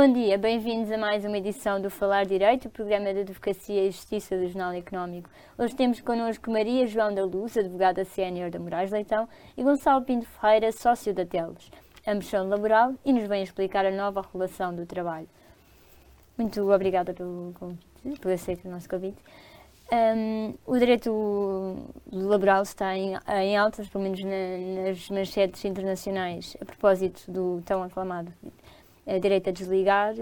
Bom dia, bem-vindos a mais uma edição do Falar Direito, o programa de Advocacia e Justiça do Jornal Económico. Hoje temos connosco Maria João da Luz, advogada sénior da Moraes Leitão, e Gonçalo Pinto Ferreira, sócio da Teles. Ambos são laboral e nos vêm explicar a nova relação do trabalho. Muito obrigada pelo convite, por aceitar o nosso convite. Um, o direito laboral está em, em altas, pelo menos na, nas manchetes internacionais, a propósito do tão aclamado direito a desligar.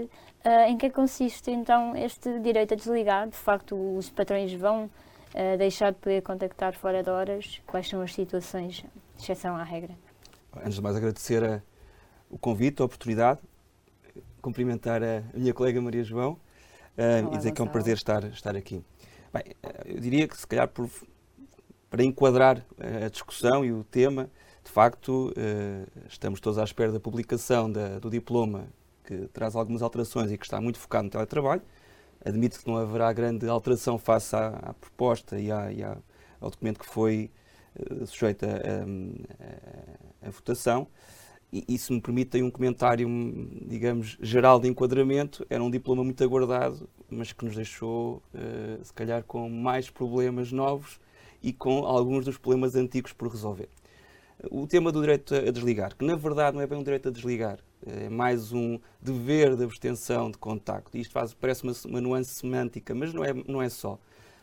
Uh, em que consiste então este direito a desligar? De facto, os patrões vão uh, deixar de poder contactar fora de horas? Quais são as situações, exceção à regra? Antes de mais, agradecer a, o convite, a oportunidade, cumprimentar a minha colega Maria João Olá, e dizer que é um prazer estar, estar aqui. Bem, eu diria que, se calhar, por, para enquadrar a discussão e o tema, de facto, estamos todos à espera da publicação da, do diploma que traz algumas alterações e que está muito focado no teletrabalho. Admito que não haverá grande alteração face à, à proposta e, à, e à, ao documento que foi uh, sujeito a, votação. E, e se me permitem um comentário, digamos, geral de enquadramento, era um diploma muito aguardado, mas que nos deixou, uh, se calhar, com mais problemas novos e com alguns dos problemas antigos por resolver. O tema do direito a desligar, que na verdade não é bem um direito a desligar, é mais um dever de abstenção de contacto. Isto faz, parece uma, uma nuance semântica, mas não é, não é só.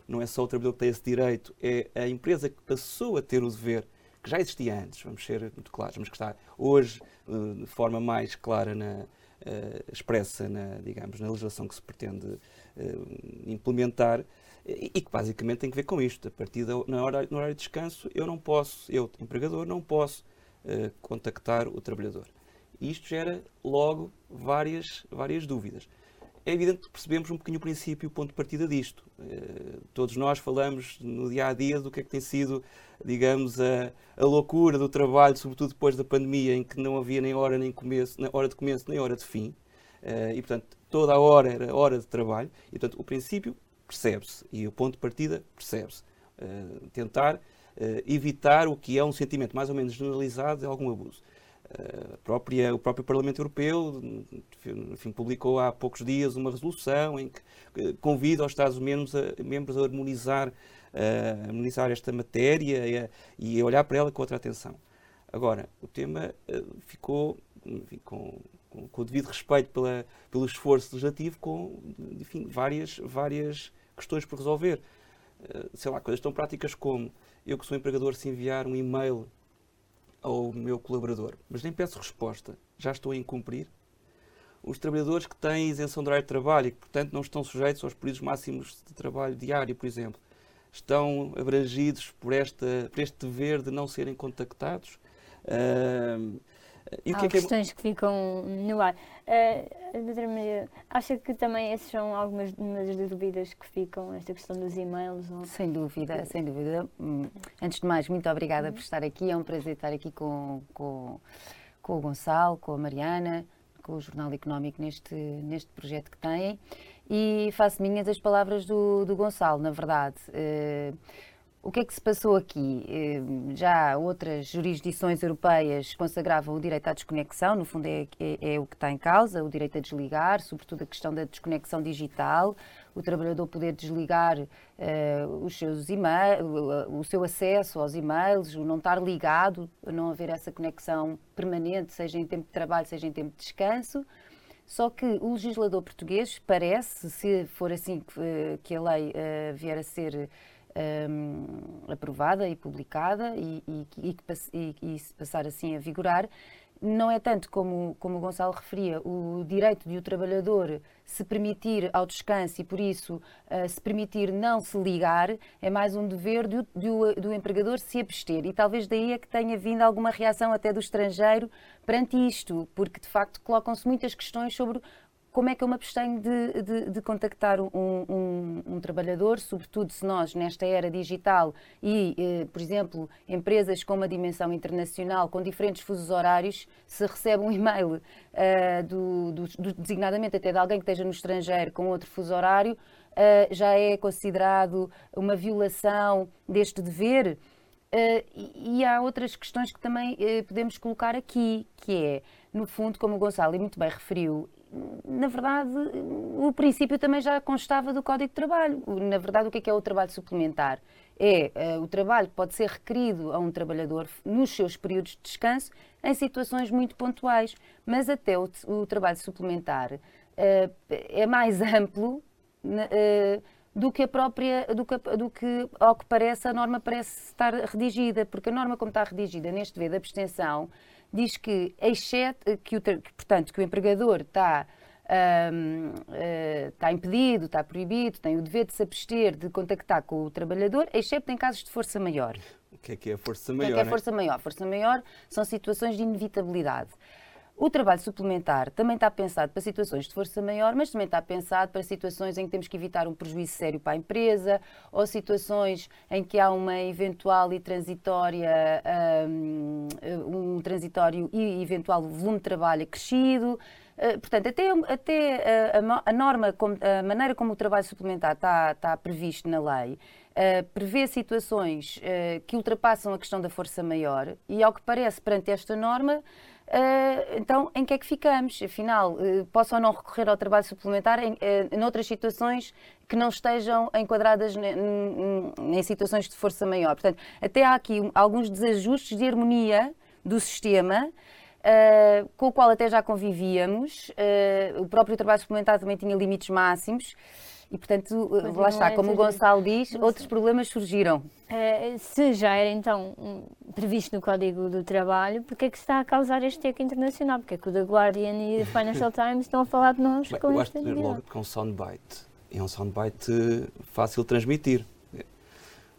Não é só o trabalhador que tem esse direito, é a empresa que passou a ter o dever, que já existia antes, vamos ser muito claros, mas que está hoje eh, de forma mais clara na, Uh, expressa na, digamos, na legislação que se pretende implementar e, e, que basicamente tem que ver com isto. A partir da na hora, no horário de descanso, eu não posso, eu, empregador, não posso contactar o trabalhador. E isto gera logo várias, várias dúvidas. É evidente que percebemos um bocadinho o princípio ponto de partida disto. Uh, todos nós falamos no dia a dia do que é que tem sido, digamos, a, a loucura do trabalho, sobretudo depois da pandemia, em que não havia nem hora, nem começo, nem hora de começo, nem hora de fim. Uh, e, portanto, toda a hora era hora de trabalho. E, portanto, o princípio percebe-se e o ponto de partida percebe-se. Uh, tentar evitar o que é um sentimento mais ou menos generalizado de algum abuso própria, o próprio Parlamento Europeu enfim, publicou há poucos dias uma resolução em que convida os Estados-membros a, membros a harmonizar, a harmonizar esta matéria e a, e a olhar para ela com outra atenção. Agora, o tema eh, ficou, enfim, com, com, com, o devido respeito pela, pelo esforço legislativo, com enfim, várias, várias questões por resolver. Eh, sei lá, coisas tão práticas como eu que sou empregador, se enviar um e-mail ao meu colaborador, mas nem peço resposta, já estou a incumprir? Os trabalhadores que têm isenção de horário de trabalho e que, portanto, não estão sujeitos aos períodos máximos de trabalho diário, por exemplo, estão abrangidos por, esta, por este dever de não serem contactados? Uh, e Há que é que é questões é... que ficam no ar. Uh, doutora Maria, acha que também essas são algumas das dúvidas que ficam, esta questão dos e-mails? Ou... Sem dúvida, sem dúvida. Hum, antes de mais, muito obrigada uhum. por estar aqui. É um prazer estar aqui com, com, com o Gonçalo, com a Mariana, com o Jornal Económico neste, neste projeto que têm. E faço minhas as palavras do, do Gonçalo, na verdade. Uh, o que é que se passou aqui? Eh, já outras jurisdições europeias consagravam o direito à desconexão, no fundo é, é, é, o que está em causa, o direito a desligar, sobretudo a questão da desconexão digital, o trabalhador poder desligar uh, os seus o seu acesso aos e-mails, o não estar ligado, não haver essa conexão permanente, seja em tempo de trabalho, seja em tempo de descanso. Só que o legislador português parece, se for assim que, eh, que a lei uh, vier a ser um, aprovada e publicada e, e, e, e, se passar assim a vigorar, não é tanto como, como o Gonçalo referia, o direito de o trabalhador se permitir ao descanso e, por isso, uh, se permitir não se ligar, é mais um dever do, do, do empregador se abster. E talvez daí é que tenha vindo alguma reação até do estrangeiro perante isto, porque de facto colocam-se muitas questões sobre como é que eu me abstenho de, de, de contactar um, um, um, trabalhador, sobretudo se nós, nesta era digital e, eh, por exemplo, empresas com uma dimensão internacional, com diferentes fusos horários, se recebe um e-mail uh, do, do, do, designadamente até de alguém que esteja no estrangeiro com outro fuso horário, uh, já é considerado uma violação deste dever. Uh, e, e, há outras questões que também podemos colocar aqui, que é, no fundo, como o Gonçalo muito bem referiu, na verdade, o princípio também já constava do Código de Trabalho. Na verdade, o que é, que é o trabalho suplementar? É uh, o trabalho que pode ser requerido a um trabalhador nos seus períodos de descanso em situações muito pontuais, mas até o, o trabalho suplementar uh, é mais amplo uh, do que a própria, do que, do que, ao que parece, a norma parece estar redigida, porque a norma como está redigida neste V da abstenção diz que, exceto, que, o, portanto, que o empregador está um, uh, eh, está impedido, está proibido, tem o dever de se abster de contactar com o trabalhador, exceto em casos de força maior. O que é que é a força maior? O que é, que é força maior? Força maior são situações de inevitabilidade. O trabalho suplementar também está pensado para situações de força maior, mas também está pensado para situações em que temos que evitar um prejuízo sério para a empresa ou situações em que há uma eventual e transitória, um, um transitório e eventual volume de trabalho acrescido. Uh, portanto, até, até a, a, norma, a maneira como o trabalho suplementar está, está previsto na lei, uh, prevê situações que ultrapassam a questão da força maior e, ao que parece, perante esta norma, Uh, então, em que é que ficamos? Afinal, uh, posso ou não recorrer ao trabalho suplementar em, uh, em outras situações que não estejam enquadradas em situações de força maior? Portanto, até há aqui um, alguns desajustes de harmonia do sistema. Uh, com o qual até já convivíamos, o próprio trabalho suplementar também tinha limites máximos, e, portanto, pois lá está, como o Gonçalo diz, outros problemas surgiram. Uh, se já era então um, previsto no Código do Trabalho, porque é que se está a causar este eco internacional? Porque é que o The Guardian e o Financial Times estão a falar de nós Bem, com eu esta acho que logo que é um soundbite. É um soundbite fácil de transmitir.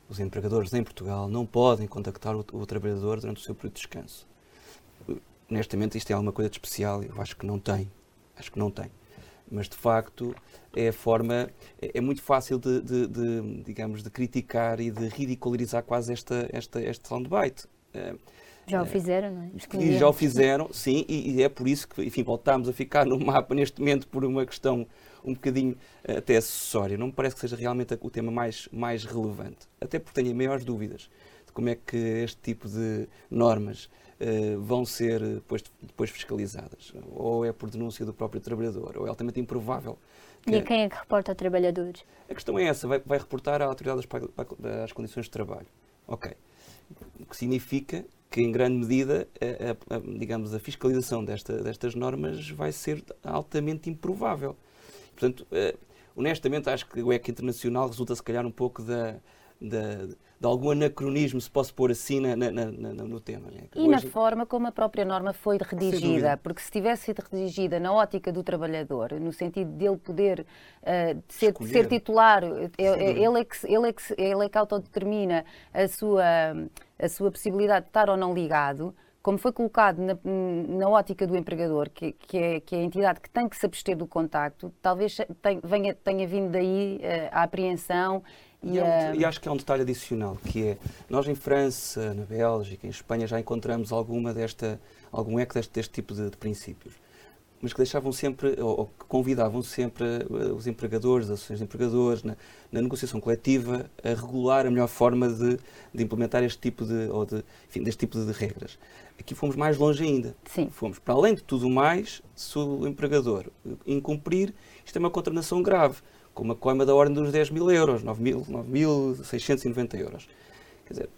Os empregadores em Portugal não podem contactar o, o trabalhador durante o seu período de descanso. Honestamente, isto é alguma coisa de especial? Eu acho que não tem. Acho que não tem mas de facto é a forma, é, é muito fácil de, de, de, digamos, de criticar e de ridicularizar quase esta, esta, este soundbite. Eh, já o eh, fizeram, não é? E já o fizeram, sim, e, e, é por isso que, enfim, voltamos a ficar no mapa neste momento por uma questão um bocadinho eh, até acessória. Não me parece que seja realmente o tema mais, mais relevante, até porque tenho maiores dúvidas de como é que este tipo de normas uh, vão ser depois, depois fiscalizadas. Ou é por denúncia do próprio trabalhador, ou é altamente improvável. Que e quem é que reporta a trabalhadores? A questão é essa, vai, vai reportar à autoridade das, das condições de trabalho. Ok. O que significa que, em grande medida, a, a, a, digamos, a fiscalização desta, destas normas vai ser altamente improvável. Portanto, uh, honestamente, acho que o EC internacional resulta, se calhar, um pouco da, da de algum anacronismo, se posso pôr assim, na, na, na, no tema. Né? E Hoje... na forma como a própria norma foi redigida, porque se tivesse sido redigida na ótica do trabalhador, no sentido dele poder uh, ser, ser, titular, eh, eh, ele é, que, ele, é que, ele é que autodetermina a sua, a sua possibilidade de estar ou não ligado, como foi colocado na, na ótica do empregador, que, que, é, que, é, a entidade que tem que se abster do contacto, talvez tenha, tenha vindo daí uh, a apreensão e, é um, e, acho que há um detalhe adicional, que é, nós em França, na Bélgica, em Espanha já encontramos alguma desta, algum eco deste, deste tipo de, de, princípios, mas que deixavam sempre, ou, ou que convidavam sempre uh, os empregadores, as associações de empregadores, na, na, negociação coletiva, a regular a melhor forma de, de implementar este tipo de, ou de, enfim, deste tipo de, de regras. Aqui fomos mais longe ainda. Sim. Fomos, para além de tudo mais, se o empregador incumprir, isto é uma condenação grave com uma coima da ordem dos 10 mil euros, 9.690 euros. Quer dizer,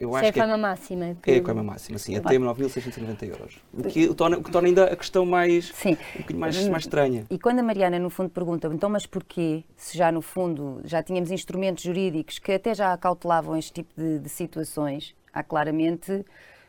eu acho Isso é que a coima máxima. Que... É a coima máxima, sim, até 9.690 euros. O que, torna, o que torna ainda a questão mais, sim. um bocadinho mais, mais estranha. E quando a Mariana, no fundo, pergunta, então, mas porquê, se já no fundo já tínhamos instrumentos jurídicos que até já acautelavam este tipo de, de situações, há claramente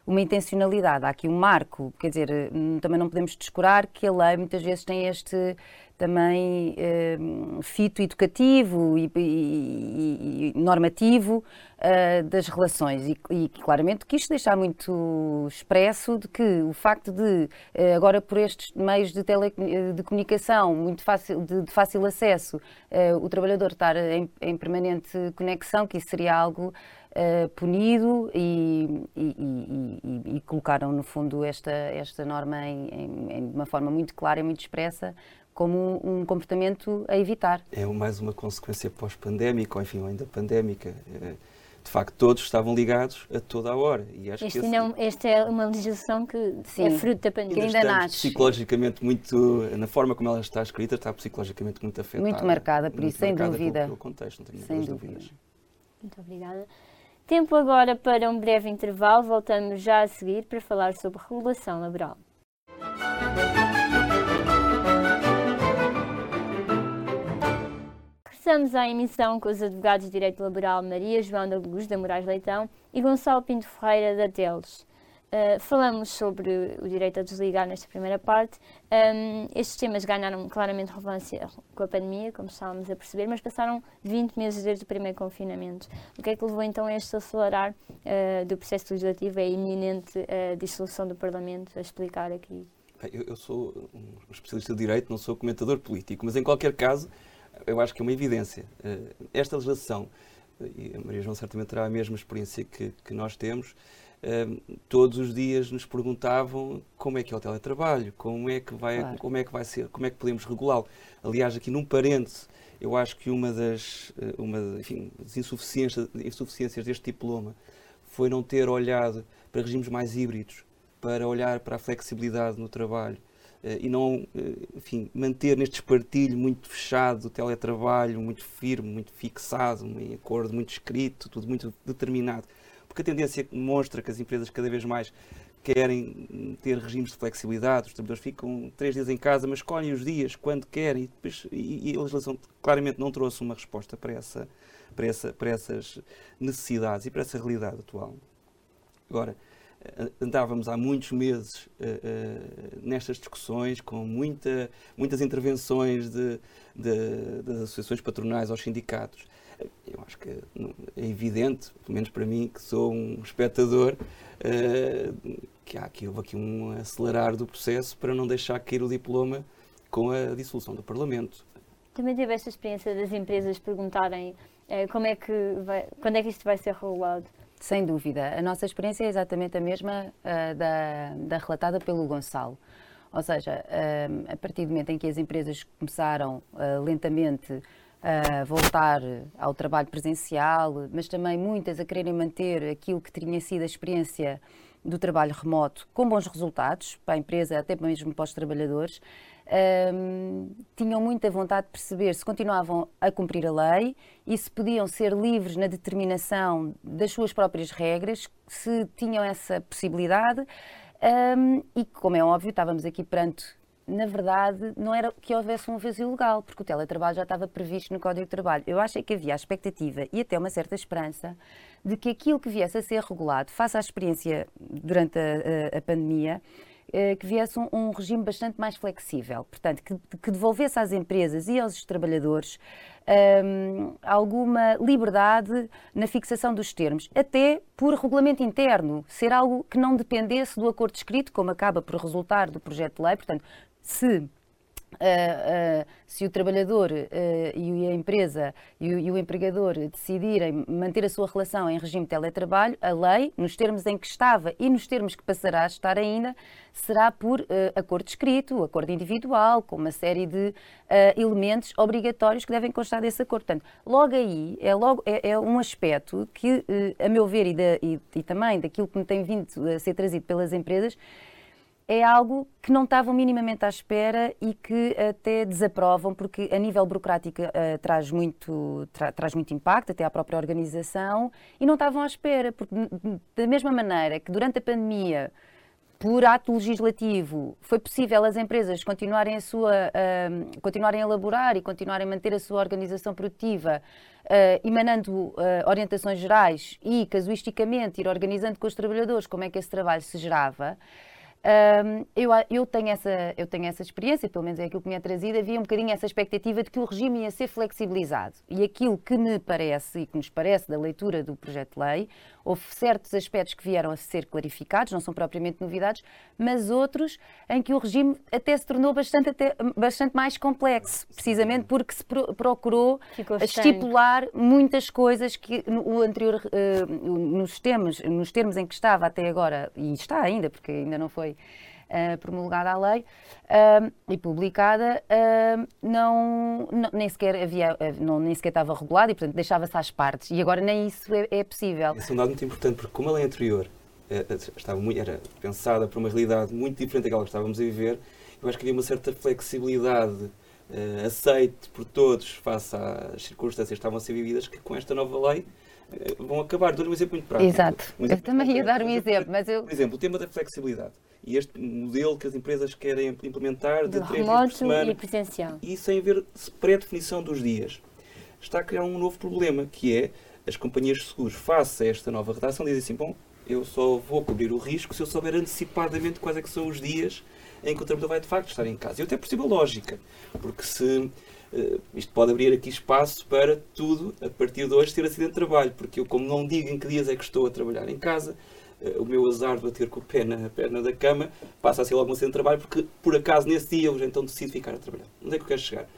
uma intencionalidade, há aqui um marco, quer dizer, hum, também não podemos descurar que a lei muitas vezes tem este também hum, fito educativo e, e, e normativo uh, das relações. E, e, claramente quis deixar muito expresso de que o facto de uh, agora por estes meios de, tele, de comunicação muito fácil de, de fácil acesso uh, o trabalhador estar em, em, permanente conexão que isso seria algo uh, punido e, e, colocaram, no fundo, esta, esta norma em, em, em, de uma forma muito clara e muito expressa como um, comportamento a evitar. É mais uma consequência pós-pandémica, ou enfim, ainda pandémica. Eh, de facto todos estavam ligados a toda a hora. E acho este, que esse... não, esta é uma legislação que Sim, é fruto da pandemia. Que ainda nasce. psicologicamente muito, na forma como ela está escrita, está psicologicamente muito afetada. Muito marcada, por muito isso, sem dúvida. Pelo, contexto, não tenho sem dúvida. dúvidas. Muito obrigada. Tempo agora para um breve intervalo. Voltamos já a seguir para falar sobre regulação laboral. Regressamos à emissão com os advogados de Direito Laboral Maria João da Luz, da Moraes Leitão, e Gonçalo Pinto Ferreira, da Teles. Uh, falamos sobre o direito a desligar nesta primeira parte. Um, estes temas ganharam claramente relevância com a pandemia, como estávamos a perceber, mas passaram 20 meses desde o primeiro confinamento. O que é que levou então a este acelerar uh, do processo legislativo, a iminente uh, dissolução do Parlamento, a explicar aqui? Eu, eu, sou um especialista de direito, não sou comentador político, mas em qualquer caso, eu acho que é uma evidência. esta legislação, e a Maria João certamente terá a mesma experiência que, que nós temos, todos os dias nos perguntavam como é que é o teletrabalho, como é que vai, claro. como é que vai ser, como é que podemos regulá-lo. Aliás, aqui num parêntese, eu acho que uma das, eh, uma, enfim, das insuficiências, insuficiências deste diploma foi não ter olhado para regimes mais híbridos, para olhar para a flexibilidade no trabalho e não, uh, enfim, manter neste espartilho muito fechado o teletrabalho, muito firme, muito fixado, um acordo muito escrito, tudo muito determinado porque a tendência mostra que as empresas cada vez mais querem ter regimes de flexibilidade, os trabalhadores ficam três dias em casa, mas escolhem os dias quando querem, e, depois, e, e a legislação claramente não trouxe uma resposta para, essa, para, essa, para essas necessidades e para essa realidade atual. Agora, eh, andávamos há muitos meses uh, uh, nestas discussões, com muita, muitas intervenções de, de, das associações patronais aos sindicatos, eu acho que é evidente, pelo menos para mim, que sou um espectador, uh, que há aqui, houve aqui um acelerar do processo para não deixar cair o diploma com a dissolução do Parlamento. Também teve esta experiência das empresas perguntarem como é que vai, quando é que isto vai ser regulado? Sem dúvida. A nossa experiência é exatamente a mesma uh, da, da relatada pelo Gonçalo. Ou seja, a partir do momento em que as empresas começaram lentamente a voltar ao trabalho presencial, mas também muitas a quererem manter aquilo que tinha sido a experiência do trabalho remoto com bons resultados para a empresa, até mesmo para os trabalhadores, um, tinham muita vontade de perceber se continuavam a cumprir a lei e se podiam ser livres na determinação das suas próprias regras, se tinham essa possibilidade. Um, e, como é óbvio, estávamos aqui perante na verdade, não era que houvesse um vazio legal, porque o teletrabalho já estava previsto no Código de Trabalho. Eu acho que havia a expectativa e até uma certa esperança de que aquilo que viesse a ser regulado, face à experiência durante a, a, a pandemia, eh, que viesse um, um, regime bastante mais flexível, portanto, que, que devolvesse às empresas e aos trabalhadores um, alguma liberdade na fixação dos termos, até por regulamento interno, ser algo que não dependesse do acordo escrito, como acaba por resultar do projeto de lei, portanto, se Uh, uh, se o trabalhador uh, e a empresa e o, e o, empregador decidirem manter a sua relação em regime de teletrabalho, a lei, nos termos em que estava e nos termos que passará a estar ainda, será por acordo escrito, acordo individual, com uma série de elementos obrigatórios que devem constar desse acordo. Portanto, logo aí é, logo, é, é um aspecto que, a meu ver, e, e, e também daquilo que me tem vindo a ser trazido pelas empresas, é algo que não estavam minimamente à espera e que até desaprovam, porque a nível burocrático uh, traz, muito, tra traz muito impacto, até à própria organização, e não estavam à espera, porque da mesma maneira que durante a pandemia, por ato legislativo, foi possível as empresas continuarem a, sua, uh, continuarem a elaborar e continuarem a manter a sua organização produtiva, uh, emanando orientações gerais e, casuisticamente, ir organizando com os trabalhadores como é que esse trabalho se gerava, um, eu, eu, tenho essa, eu tenho essa experiência, pelo menos é aquilo que me é trazido, havia um bocadinho essa expectativa de que o regime ia ser flexibilizado. E aquilo que me parece e que nos parece da leitura do projeto de lei, houve certos aspectos que vieram a ser clarificados, não são propriamente novidades, mas outros em que o regime até se tornou bastante, até, bastante mais complexo, precisamente porque se procurou estipular muitas coisas que o anterior, uh, nos, termos, nos termos em que estava até agora, e está ainda, porque ainda não foi uh, promulgada a lei e publicada, não, não, nem sequer havia, não, nem sequer estava regulada e, portanto, deixava-se às partes. E agora nem isso é, é possível. Esse é um dado muito importante, porque como a lei anterior eh, eh, estava muito, era pensada para uma realidade muito diferente daquela que estávamos a viver, eu acho que havia uma certa flexibilidade uh, aceite por todos face às circunstâncias que estavam a ser vividas, que com esta nova lei uh, vão acabar. Dou-lhe um exemplo muito prático. Exato. Um eu também ia dar um exemplo, mas eu... Por exemplo, o tema da flexibilidade e este modelo que as empresas querem implementar de, três dias por semana e presencial. E sem haver pré-definição dos dias. Está a criar um novo problema, que é as companhias de seguros, face a esta nova redação, dizem assim, bom, eu só vou cobrir o risco se eu souber antecipadamente quais é que são os dias em que o trabalhador vai de facto estar em casa. E até percebo a lógica, porque se uh, isto pode abrir aqui espaço para tudo a partir de hoje ter acidente de trabalho, porque eu como não digo em que dias é que estou a trabalhar em casa, uh, o meu azar de bater com a perna na perna da cama passa a ser logo um acidente de trabalho, porque por acaso nesse dia eu então decido ficar a trabalhar. Onde é que eu quero chegar?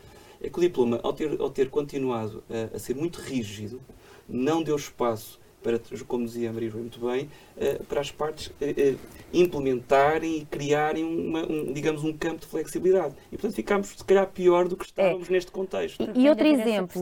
É que o diploma, ao ter, ao ter continuado a, a ser muito rígido, não deu espaço para, como dizia a Maria João muito bem, eh, para as partes eh, eh, implementarem e criarem uma, um, digamos, um campo de flexibilidade. E, portanto, ficámos, se calhar, pior do que estávamos é. neste contexto. E, e outro exemplo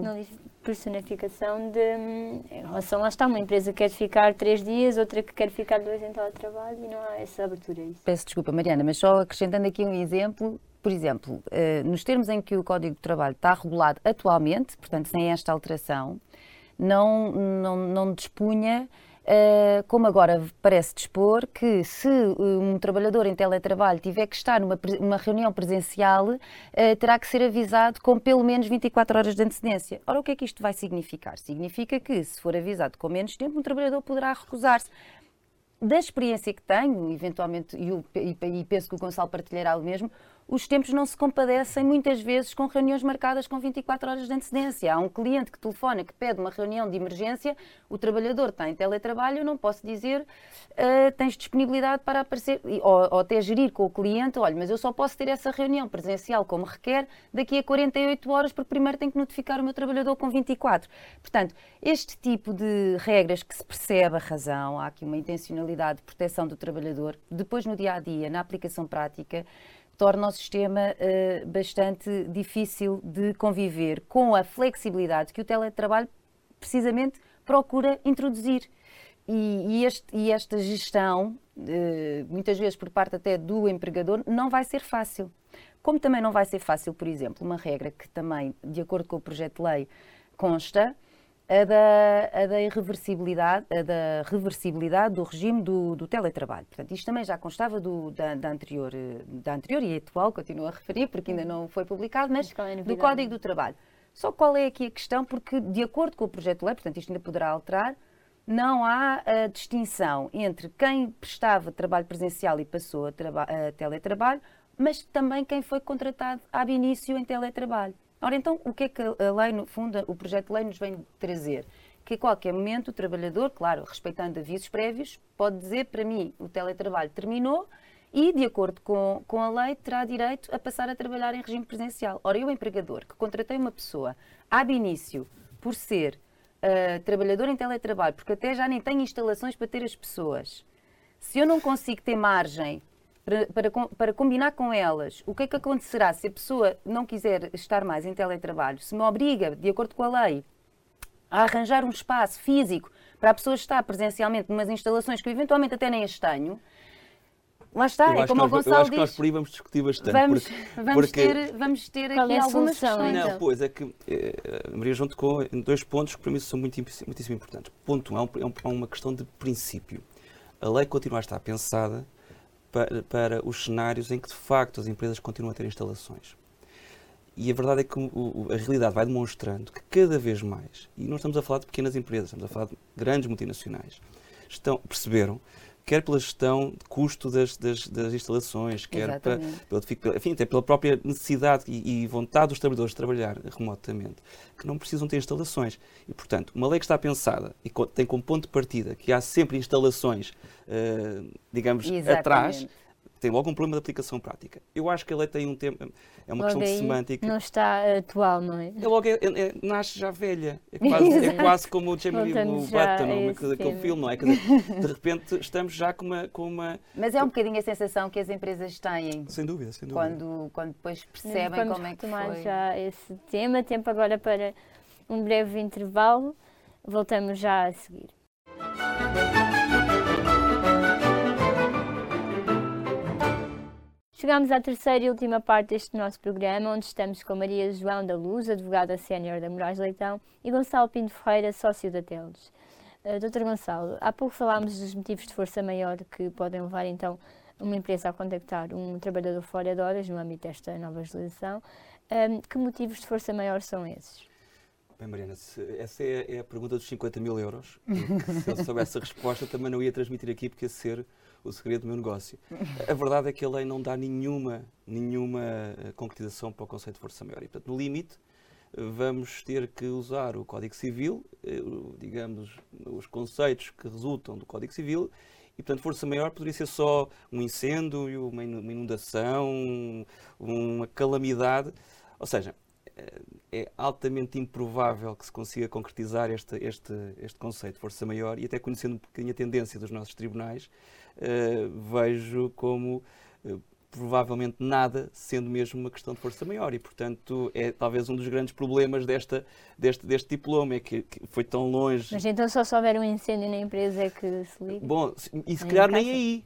personificação de em relação lá está uma empresa que quer ficar três dias outra que quer ficar dois em teletrabalho e não há essa abertura a isso. Peço desculpa Mariana mas só acrescentando aqui um exemplo por exemplo nos termos em que o Código de Trabalho está regulado atualmente portanto sem esta alteração não, não, não dispunha Uh, como agora parece dispor, que se um trabalhador em teletrabalho tiver que estar numa, numa reunião presencial, uh, terá que ser avisado com pelo menos 24 horas de antecedência. Ora, o que é que isto vai significar? Significa que, se for avisado com menos tempo, um trabalhador poderá recusar-se. Da experiência que tenho, eventualmente, e, e penso que o Gonçalo partilhará o mesmo, os tempos não se compadecem muitas vezes com reuniões marcadas com 24 horas de antecedência. Há um cliente que telefona, que pede uma reunião de emergência, o trabalhador está em teletrabalho, não posso dizer uh, tens disponibilidade para aparecer, ou, ou até gerir com o cliente, olha, mas eu só posso ter essa reunião presencial como requer daqui a 48 horas, porque primeiro tenho que notificar o meu trabalhador com 24. Portanto, este tipo de regras que se percebe a razão, há aqui uma intencionalidade de proteção do trabalhador, depois no dia a dia, na aplicação prática, torna o sistema uh, bastante difícil de conviver com a flexibilidade que o teletrabalho precisamente procura introduzir. E, e, este, e esta gestão, uh, muitas vezes por parte até do empregador, não vai ser fácil. Como também não vai ser fácil, por exemplo, uma regra que também, de acordo com o projeto de lei, consta, a da, a da irreversibilidade, a da reversibilidade do regime do, do teletrabalho. Portanto, isto também já constava do, da, da, anterior, da anterior e atual, continuo a referir, porque ainda não foi publicado, mas é do Código do Trabalho. Só qual é aqui a questão? Porque, de acordo com o projeto de lei, portanto, isto ainda poderá alterar, não há a distinção entre quem prestava trabalho presencial e passou a, a teletrabalho, mas também quem foi contratado ab início em teletrabalho. Ora, então, o que é que a lei, no fundo, o projeto de lei nos vem trazer? Que a qualquer momento o trabalhador, claro, respeitando avisos prévios, pode dizer para mim o teletrabalho terminou e, de acordo com, com a lei, terá direito a passar a trabalhar em regime presencial. Ora, eu, empregador, que contratei uma pessoa ab início por ser uh, trabalhador em teletrabalho, porque até já nem tenho instalações para ter as pessoas, se eu não consigo ter margem para, para, para, combinar com elas o que é que acontecerá se a pessoa não quiser estar mais em teletrabalho, se me obriga, de acordo com a lei, a arranjar um espaço físico para a pessoa estar presencialmente numas instalações que eu eventualmente até nem as tenho, Lá está, é como o Gonçalo Eu acho que nós por aí vamos discutir bastante. Vamos, porque, vamos porque... ter, vamos ter Qual aqui é algumas solução, Não, então? pois é que eh, a Maria João tocou em dois pontos que para mim são muito, muitíssimo importantes. Ponto um, é, um, é uma questão de princípio. A lei continua a estar pensada para, para os cenários em que de facto as empresas continuam a ter instalações. E a verdade é que o, a realidade vai demonstrando que cada vez mais, e não estamos a falar de pequenas empresas, estamos a falar de grandes multinacionais, estão, perceberam quer pela gestão de custo das, das, das instalações, quer para, pela, enfim, até pela própria necessidade e, e, vontade dos trabalhadores de trabalhar remotamente, que não precisam ter instalações. E, portanto, uma lei que está pensada e tem como ponto de partida que há sempre instalações, uh, digamos, Exatamente. atrás, tem logo um problema de aplicação prática. Eu acho que a lei tem um tema, é uma logo questão de semântica. Não está atual, não é? É logo, é, é, nasce já velha. É quase, é quase como o Jamie o Button, aquele, filme, não é? Dizer, de repente estamos já com uma, com uma. Mas é um bocadinho a sensação que as empresas têm. Sem dúvida, sem dúvida. Quando, quando depois percebem como é que foi. já esse tema. Tempo agora para um breve intervalo. Voltamos já a seguir. Chegamos à terceira e última parte deste nosso programa, onde estamos com Maria João da Luz, advogada sénior da Moraes Leitão, e Gonçalo Pinto Ferreira, sócio da Teles. Uh, Doutor Gonçalo, há pouco falámos dos motivos de força maior que podem levar então uma empresa a contactar um trabalhador fora de horas no âmbito desta nova legislação. Um, que motivos de força maior são esses? Bem, Mariana, essa é, é, a pergunta dos 50 mil euros. se eu soubesse a resposta, também não ia transmitir aqui, porque ia ser o segredo do meu negócio. A verdade é que a lei não dá nenhuma, nenhuma eh, concretização para o conceito de força maior. E, portanto, no limite, vamos ter que usar o Código Civil, eh, digamos, os conceitos que resultam do Código Civil, e, portanto, força maior poderia ser só um incêndio, uma inundação, uma calamidade. Ou seja, é altamente improvável que se consiga concretizar este, este, este conceito de força maior e até conhecendo um bocadinho a tendência dos nossos tribunais, uh, vejo como uh, provavelmente nada sendo mesmo uma questão de força maior e, portanto, é talvez um dos grandes problemas desta, deste, deste diploma, é que, que foi tão longe. Mas então só se houver um incêndio na empresa é que se liga? Bom, e se calhar nem aí,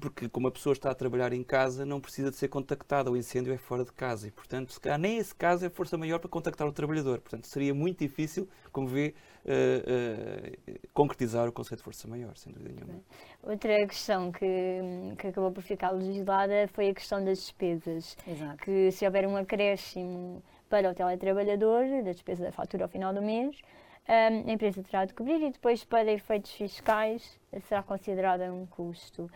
porque como a pessoa está a trabalhar em casa, não precisa de ser contactada, o incêndio é fora de casa e, portanto, se calhar nem esse caso é força maior para contactar o trabalhador. Portanto, seria muito difícil, como vê, uh, uh, concretizar o conceito de força maior, sem dúvida nenhuma. Outra questão que, que acabou por ficar legislada foi a questão das despesas. Exato. Que se houver um acréscimo para o teletrabalhador, da despesa da fatura ao final do mês, a empresa terá de cobrir e depois, para efeitos fiscais, será considerada um custo.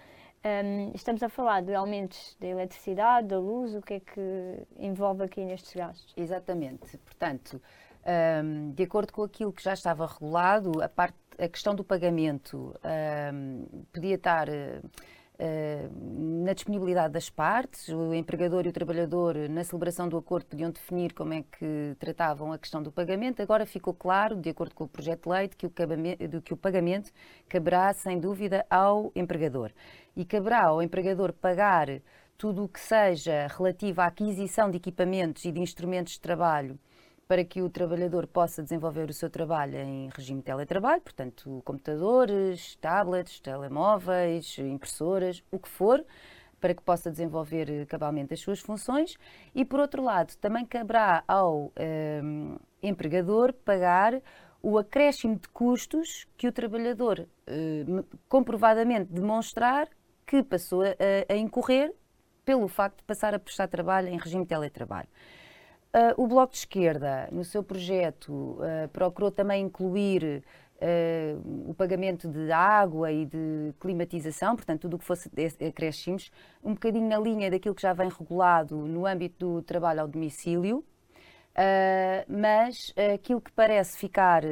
Um, estamos a falar de aumentos da eletricidade, da luz, o que é que envolve aqui nestes gastos? Exatamente. Portanto, um, de acordo com aquilo que já estava regulado, a, parte, a questão do pagamento um, podia estar. Uh, na disponibilidade das partes, o empregador e o trabalhador, na celebração do acordo, podiam definir como é que tratavam a questão do pagamento. Agora ficou claro, de acordo com o projeto de lei, de que o, de que o pagamento caberá, sem dúvida, ao empregador. E caberá ao empregador pagar tudo o que seja relativo à aquisição de equipamentos e de instrumentos de trabalho para que o trabalhador possa desenvolver o seu trabalho em regime de teletrabalho, portanto, computadores, tablets, telemóveis, impressoras, o que for, para que possa desenvolver cabalmente as suas funções. E, por outro lado, também caberá ao um, ehm, empregador pagar o acréscimo de custos que o trabalhador uh, comprovadamente demonstrar que passou a, a incorrer pelo facto de passar a prestar trabalho em regime de teletrabalho. Uh, o Bloco de Esquerda, no seu projeto, uh, procurou também incluir uh, o pagamento de água e de climatização, portanto, tudo o que fosse acréscimos, um bocadinho na linha daquilo que já vem regulado no âmbito do trabalho ao domicílio, mas aquilo que parece ficar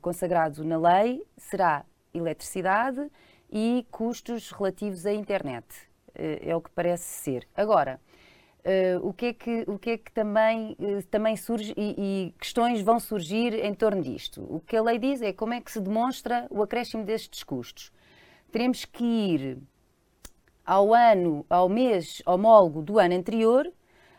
consagrado na lei será eletricidade e custos relativos à internet. é o que parece ser. Agora, Uh, o, que é que, o que é que também, uh, também surge e, e, questões vão surgir em torno disto? O que a lei diz é como é que se demonstra o acréscimo destes custos. Teremos que ir ao ano, ao mês homólogo do ano anterior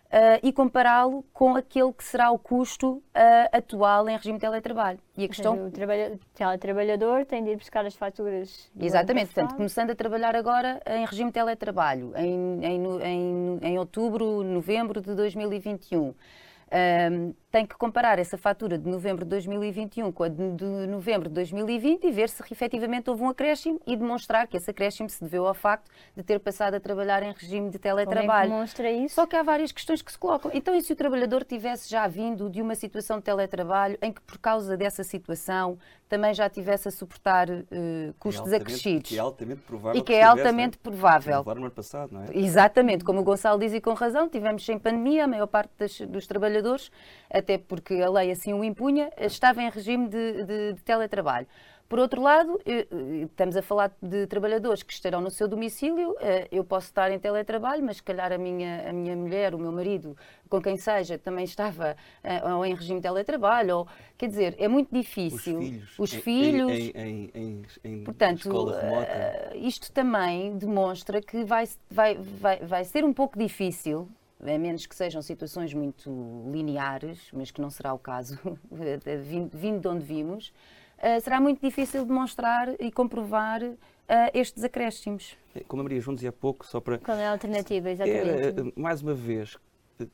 uh, e compará-lo com aquele que será o custo uh, atual em regime de teletrabalho. E a questão... Seja, o teletrabalhador tem de ir buscar as faturas. Exatamente, portanto, começando a trabalhar agora em regime de teletrabalho, em, em, em, em outubro, novembro de 2021 um, tem que comparar essa fatura de novembro de 2021 com a de, novembro de 2020 e ver se efetivamente houve um acréscimo e demonstrar que esse acréscimo se deveu ao facto de ter passado a trabalhar em regime de teletrabalho. Como é demonstra isso? Só que há várias questões que se colocam. Então, e se o trabalhador tivesse já vindo de uma situação de teletrabalho em que, por causa dessa situação, também já tivesse a suportar uh, custos é acrescidos? Que é altamente provável. E que, é altamente né? provável. No ano passado, não é? Exatamente, como o Gonçalo diz e com razão, tivemos sem pandemia, a maior parte das, dos trabalhadores, até porque a lei assim o impunha, estava em regime de, de, de teletrabalho. Por outro lado, estamos a falar de trabalhadores que estarão no seu domicílio, eu posso estar em teletrabalho, mas se calhar a minha, a minha mulher, o meu marido, com quem seja, também estava ou em regime de teletrabalho, ou, quer dizer, é muito difícil. Os filhos. Os em, filhos em, em, em portanto, escola remota. isto também demonstra que vai, vai, vai, vai ser um pouco difícil a menos que sejam situações muito lineares, mas que não será o caso, vindo de onde vimos, uh, será muito difícil demonstrar e comprovar uh, estes acréscimos. É, como a Maria João dizia há pouco, só para. Qual é a alternativa, exatamente? Era, eh, mais uma vez,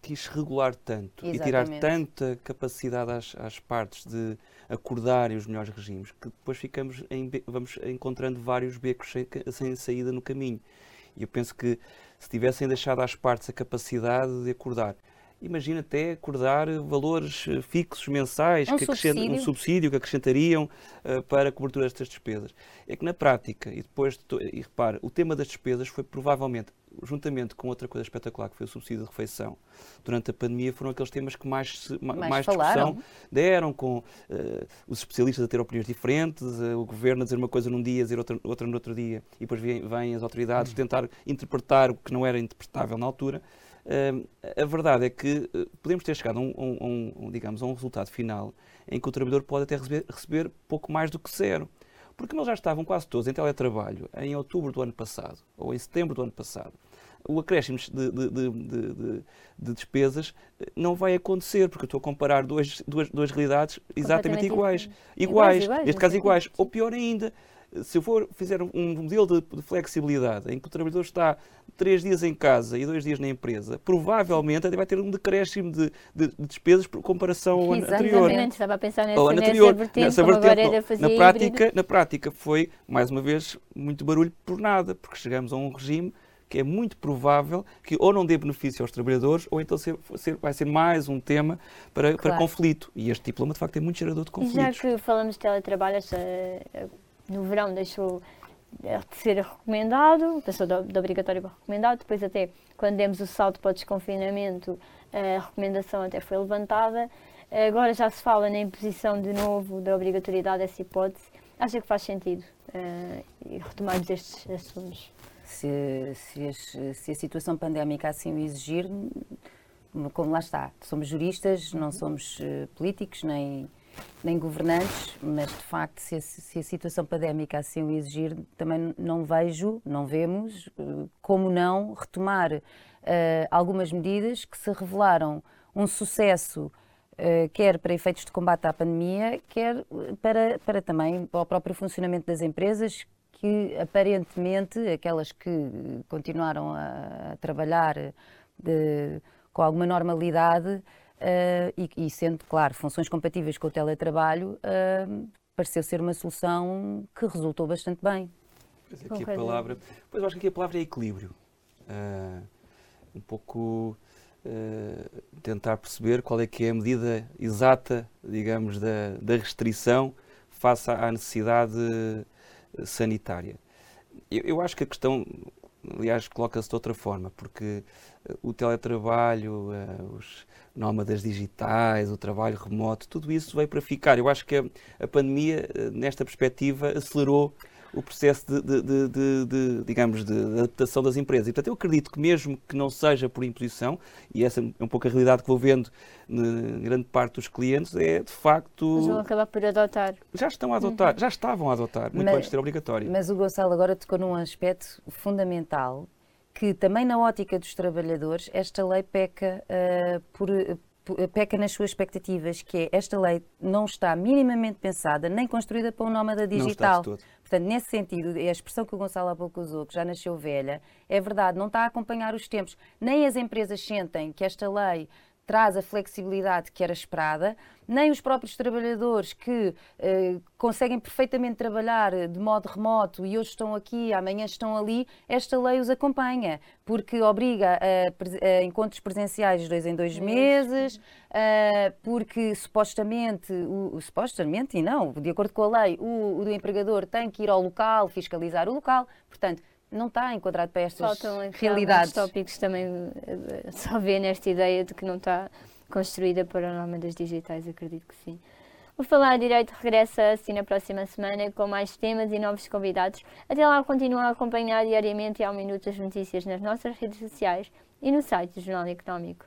quis regular tanto exatamente. e tirar tanta capacidade às, às, partes de acordarem os melhores regimes que depois ficamos em, vamos encontrando vários becos sem, sem saída no caminho. E eu penso que se tivessem deixado às partes a capacidade de acordar, imagina até acordar valores eh, fixos mensais, um, que subsídio. um subsídio que acrescentariam uh, para a cobertura destas despesas. É que na prática, e depois, e repare, o tema das despesas foi provavelmente, juntamente com outra coisa espetacular, que foi o subsídio de refeição, durante a pandemia, foram aqueles temas que mais, mais, mais discussão deram, com uh, os especialistas a ter opiniões diferentes, uh, o governo a dizer uma coisa num dia, a dizer outra, outra no outro dia, e depois vêm, vêm as autoridades hum. tentar interpretar o que não era interpretável na altura. A verdade é que uh, podemos ter chegado a um, um, um, digamos, a um resultado final em que o trabalhador pode até receber, receber pouco mais do que zero. Porque eles já estavam quase todos em teletrabalho em outubro do ano passado, ou em setembro do ano passado. O acréscimo de, de, de, de despesas eh, não vai acontecer, porque eu estou a comparar dois, duas, duas realidades exatamente iguais. Iguais, iguais, neste caso iguais. Ou pior ainda, se eu for fizer um modelo de, de, flexibilidade em que o trabalhador está três dias em casa e dois dias na empresa, provavelmente até vai ter um decréscimo de, de, de despesas por comparação ao ano anterior. Exatamente, estava a pensar nessa, anterior, vertente, nessa vertente. na, prática, na prática foi, mais uma vez, muito barulho por nada, porque chegamos a um regime que é muito provável que ou não dê benefício aos trabalhadores ou então ser, ser, vai ser mais um tema para, claro. para conflito. E este diploma, de facto, é muito gerador de conflitos. E já que falamos de teletrabalho, esta no verão deixou de ser recomendado, passou de, obrigatório para recomendado, depois até quando demos o salto para o desconfinamento, a recomendação até foi levantada. Agora já se fala na imposição de novo da obrigatoriedade dessa hipótese. Acha que faz sentido uh, retomarmos estes assuntos? Se, se, as, se, a situação pandémica assim o exigir, como lá está, somos juristas, não somos uh, políticos nem nem governantes, mas de facto, se a, se a, situação pandémica assim o exigir, também não vejo, não vemos, eh, como não retomar uh, algumas medidas que se revelaram um sucesso, uh, quer para efeitos de combate à pandemia, quer para, para também para o próprio funcionamento das empresas, que aparentemente, aquelas que continuaram a, a trabalhar de, com alguma normalidade, e, e, sendo, claro, funções compatíveis com o teletrabalho, uh, pareceu ser uma solução que resultou bastante bem. Pois aqui a palavra, pois eu acho que aqui a palavra é equilíbrio. Uh, um pouco tentar perceber qual é que é a medida exata, digamos, da, da restrição face à necessidade sanitária. Eu, eu acho que a questão, aliás, coloca-se de outra forma, porque o teletrabalho, os nómadas digitais, o trabalho remoto, tudo isso veio para ficar. Eu acho que a, a pandemia, eh, nesta perspectiva, acelerou o processo de, de, de, de, digamos, de adaptação das empresas. E, portanto, eu acredito que mesmo que não seja por imposição, e essa é um pouco a realidade que vou vendo em grande parte dos clientes, é de facto... Mas vão acabar por adotar. Já estão a adotar, uhum. já estavam a adotar, muito mas, antes de ser obrigatório. Mas o Gonçalo agora tocou num aspecto fundamental, que também na ótica dos trabalhadores esta lei peca uh, por, peca nas suas expectativas, que é esta lei não está minimamente pensada nem construída para um nómada digital. Portanto, nesse sentido, a expressão que o Gonçalo há pouco usou, que já nasceu velha, é verdade, não está a acompanhar os tempos. Nem as empresas sentem que esta lei traz a flexibilidade que era esperada, nem os próprios trabalhadores que eh, conseguem perfeitamente trabalhar de modo remoto e hoje estão aqui, amanhã estão ali, esta lei os acompanha, porque obriga a, a encontros presenciais de dois em dois meses, uh, porque supostamente, o, supostamente e não, de acordo com a lei, o, o empregador tem que ir ao local, fiscalizar o local, portanto, não está enquadrado para estas Faltam realidades. tópicos também eh, só vê nesta ideia de que não está construída para nómadas digitais, acredito que sim. O Falar Direito regressa assim na próxima semana com mais temas e novos convidados. Até lá, continua a acompanhar diariamente e ao minuto as notícias nas nossas redes sociais e no site do Jornal Económico.